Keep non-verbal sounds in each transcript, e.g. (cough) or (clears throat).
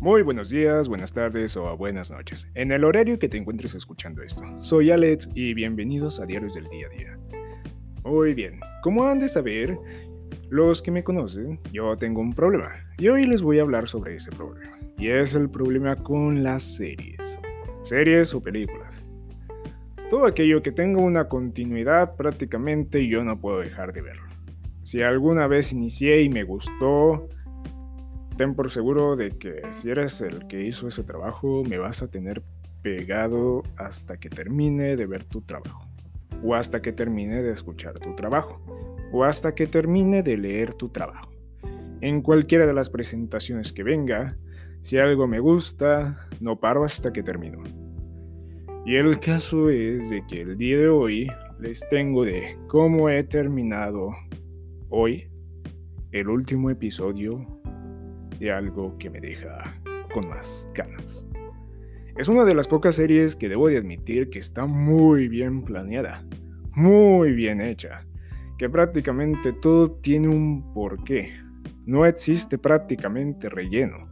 Muy buenos días, buenas tardes o buenas noches, en el horario que te encuentres escuchando esto. Soy Alex y bienvenidos a Diarios del Día a Día. Muy bien, como han de saber, los que me conocen, yo tengo un problema y hoy les voy a hablar sobre ese problema. Y es el problema con las series. Series o películas. Todo aquello que tenga una continuidad prácticamente yo no puedo dejar de verlo. Si alguna vez inicié y me gustó, ten por seguro de que si eres el que hizo ese trabajo, me vas a tener pegado hasta que termine de ver tu trabajo, o hasta que termine de escuchar tu trabajo, o hasta que termine de leer tu trabajo. En cualquiera de las presentaciones que venga, si algo me gusta, no paro hasta que termino. Y el caso es de que el día de hoy les tengo de cómo he terminado hoy el último episodio de algo que me deja con más ganas. Es una de las pocas series que debo de admitir que está muy bien planeada, muy bien hecha, que prácticamente todo tiene un porqué. No existe prácticamente relleno,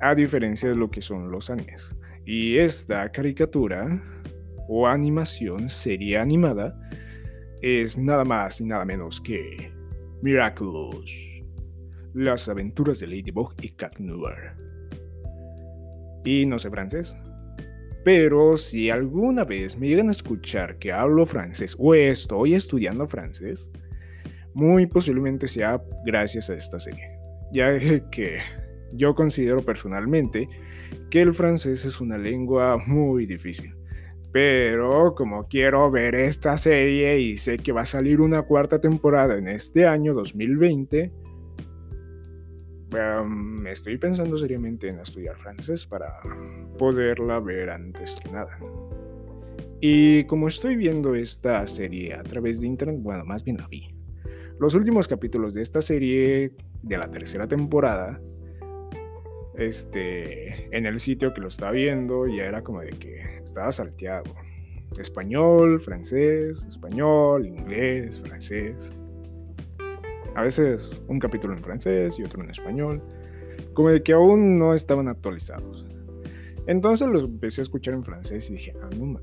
a diferencia de lo que son los animes. Y esta caricatura o animación, serie animada, es nada más y nada menos que Miraculous. Las aventuras de Ladybug y Cat Noir. Y no sé francés. Pero si alguna vez me llegan a escuchar que hablo francés o estoy estudiando francés, muy posiblemente sea gracias a esta serie. Ya (laughs) que yo considero personalmente que el francés es una lengua muy difícil. Pero como quiero ver esta serie y sé que va a salir una cuarta temporada en este año 2020, estoy pensando seriamente en estudiar francés para poderla ver antes que nada. Y como estoy viendo esta serie a través de internet, bueno, más bien la vi. Los últimos capítulos de esta serie de la tercera temporada, este, en el sitio que lo estaba viendo, ya era como de que estaba salteado. Español, francés, español, inglés, francés. A veces un capítulo en francés y otro en español, como de que aún no estaban actualizados. Entonces los empecé a escuchar en francés y dije, ah, no,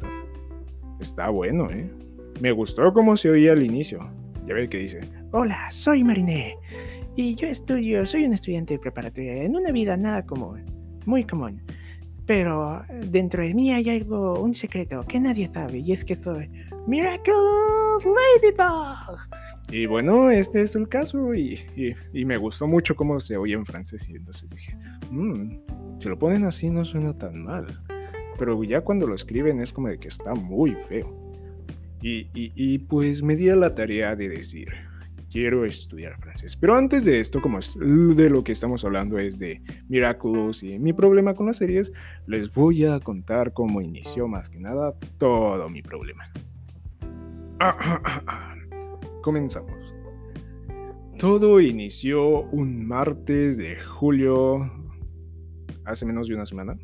está bueno, ¿eh? Me gustó cómo se oía al inicio. Ya ve que dice, hola, soy Mariné y yo estudio, soy un estudiante preparatorio en una vida nada común, muy común. Pero dentro de mí hay algo, un secreto que nadie sabe y es que soy Miraculous Ladybug. Y bueno, este es el caso y, me gustó mucho cómo se oye en francés y entonces dije, mmm, si lo ponen así no suena tan mal. Pero ya cuando lo escriben es como de que está muy feo. Y, y pues me di a la tarea de decir, quiero estudiar francés. Pero antes de esto, como de lo que estamos hablando es de Miraculous y mi problema con las series, les voy a contar cómo inició más que nada todo mi problema. (clears throat) Comenzamos. Todo inició un martes de julio, hace menos de una semana,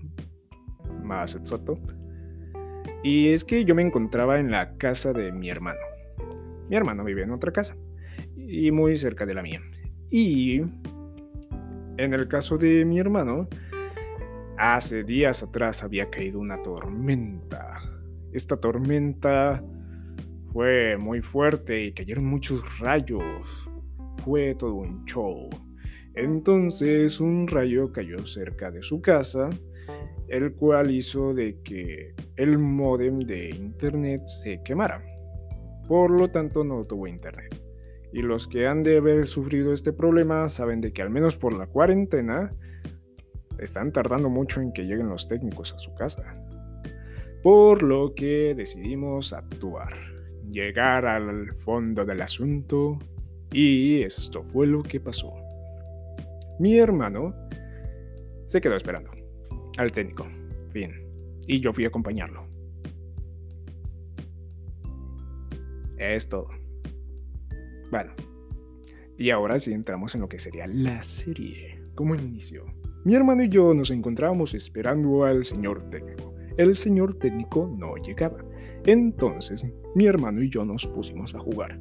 más exacto. Y es que yo me encontraba en la casa de mi hermano. Mi hermano vive en otra casa y muy cerca de la mía. Y en el caso de mi hermano, hace días atrás había caído una tormenta. Esta tormenta fue muy fuerte y cayeron muchos rayos. Fue todo un show. Entonces un rayo cayó cerca de su casa, el cual hizo de que el modem de internet se quemara. Por lo tanto no tuvo internet. Y los que han de haber sufrido este problema saben de que al menos por la cuarentena están tardando mucho en que lleguen los técnicos a su casa. Por lo que decidimos actuar llegar al fondo del asunto y esto fue lo que pasó. Mi hermano se quedó esperando al técnico, fin, y yo fui a acompañarlo. Es todo. Bueno, y ahora sí entramos en lo que sería la serie. como inicio? Mi hermano y yo nos encontrábamos esperando al señor técnico. El señor técnico no llegaba. Entonces, mi hermano y yo nos pusimos a jugar.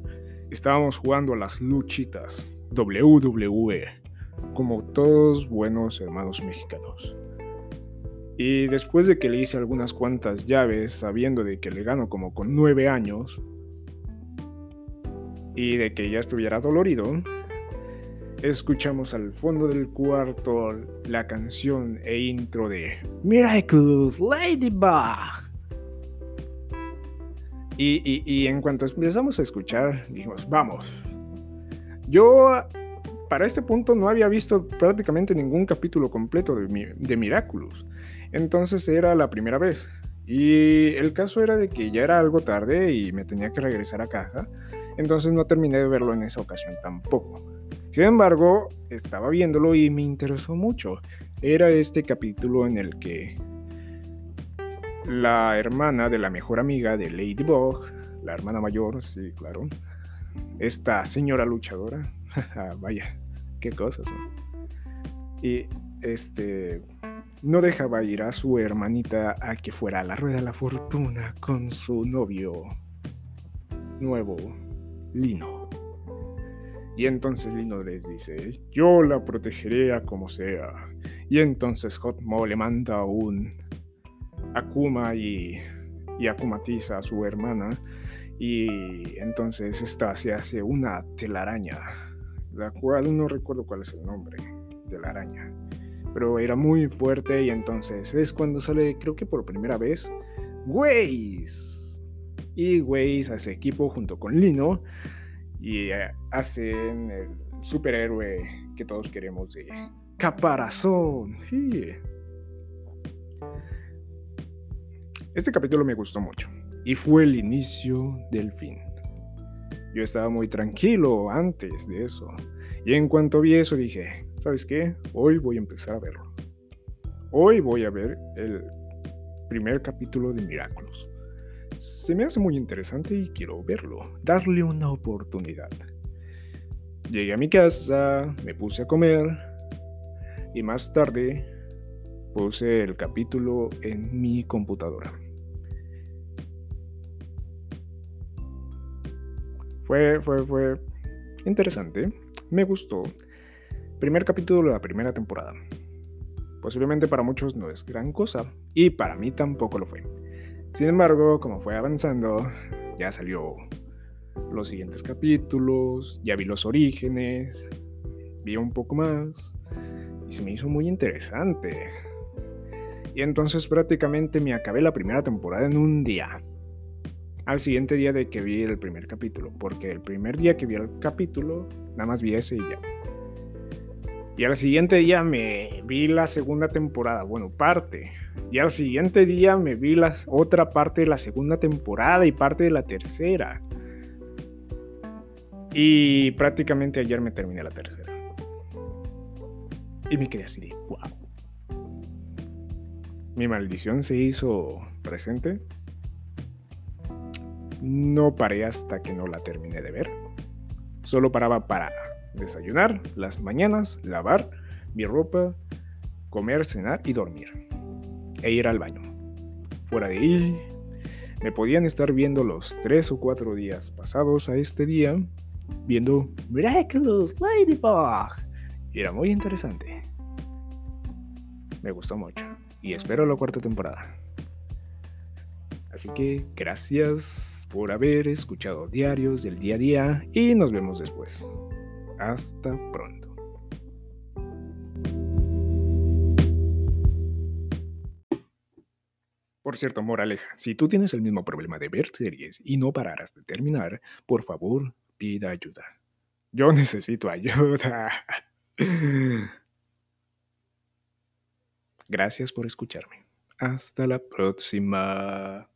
Estábamos jugando a las luchitas WWE. como todos buenos hermanos mexicanos. Y después de que le hice algunas cuantas llaves, sabiendo de que le gano como con nueve años, y de que ya estuviera dolorido, escuchamos al fondo del cuarto la canción e intro de Miraculous Ladybug. Y, en cuanto empezamos a escuchar, dijimos, vamos. Yo para este punto no había visto prácticamente ningún capítulo completo de, de Miraculous. Entonces era la primera vez. Y el caso era de que ya era algo tarde y me tenía que regresar a casa. Entonces no terminé de verlo en esa ocasión tampoco. Sin embargo, estaba viéndolo y me interesó mucho. Era este capítulo en el que la hermana de la mejor amiga de Ladybug, la hermana mayor, sí, claro, esta señora luchadora, (laughs) vaya, qué cosas, Y este no dejaba ir a su hermanita a que fuera a la rueda de la fortuna con su novio nuevo, Lino. Y entonces Lino les dice, yo la protegeré a como sea. Y entonces Hotmo le manda un Akuma y, y akumatiza a su hermana. Y entonces esta se hace una telaraña, la cual no recuerdo cuál es el nombre de la araña. Pero era muy fuerte y entonces es cuando sale, creo que por primera vez, Waze. Y Waze hace equipo junto con Lino y eh, hacen el superhéroe que todos queremos de Caparazón. Este capítulo me gustó mucho y fue el inicio del fin. Yo estaba muy tranquilo antes de eso y en cuanto vi eso dije, ¿sabes qué? Hoy voy a empezar a verlo. Hoy voy a ver el primer capítulo de Miraculous. Se me hace muy interesante y quiero verlo, darle una oportunidad. Llegué a mi casa, me puse a comer y más tarde puse el capítulo en mi computadora. Fue, fue, fue interesante. Me gustó. Primer capítulo de la primera temporada. Posiblemente para muchos no es gran cosa. Y para mí tampoco lo fue. Sin embargo, como fue avanzando, ya salió los siguientes capítulos, ya vi los orígenes, vi un poco más y se me hizo muy interesante. Y entonces prácticamente me acabé la primera temporada en un día al siguiente día de que vi el primer capítulo, porque el primer día que vi el capítulo, nada más vi ese y ya. Y al siguiente día me vi la segunda temporada, bueno, parte. Y al siguiente día me vi la otra parte de la segunda temporada y parte de la tercera. Y prácticamente ayer me terminé la tercera. Y me quedé así de, wow. Mi maldición se hizo presente no paré hasta que no la terminé de ver. Solo paraba para desayunar las mañanas, lavar mi ropa, comer, cenar y dormir. E ir al baño. Fuera de ahí, me podían estar viendo los tres o cuatro días pasados a este día, viendo Miraculous Ladybug. Y era muy interesante. Me gustó mucho. Y espero la cuarta temporada. Así que gracias por haber escuchado Diarios del Día a Día y nos vemos después. Hasta pronto. Por cierto, moraleja, si tú tienes el mismo problema de ver series y no pararas de terminar, por favor, pida ayuda. Yo (laughs) necesito ayuda. (laughs) Gracias por escucharme. Hasta la próxima.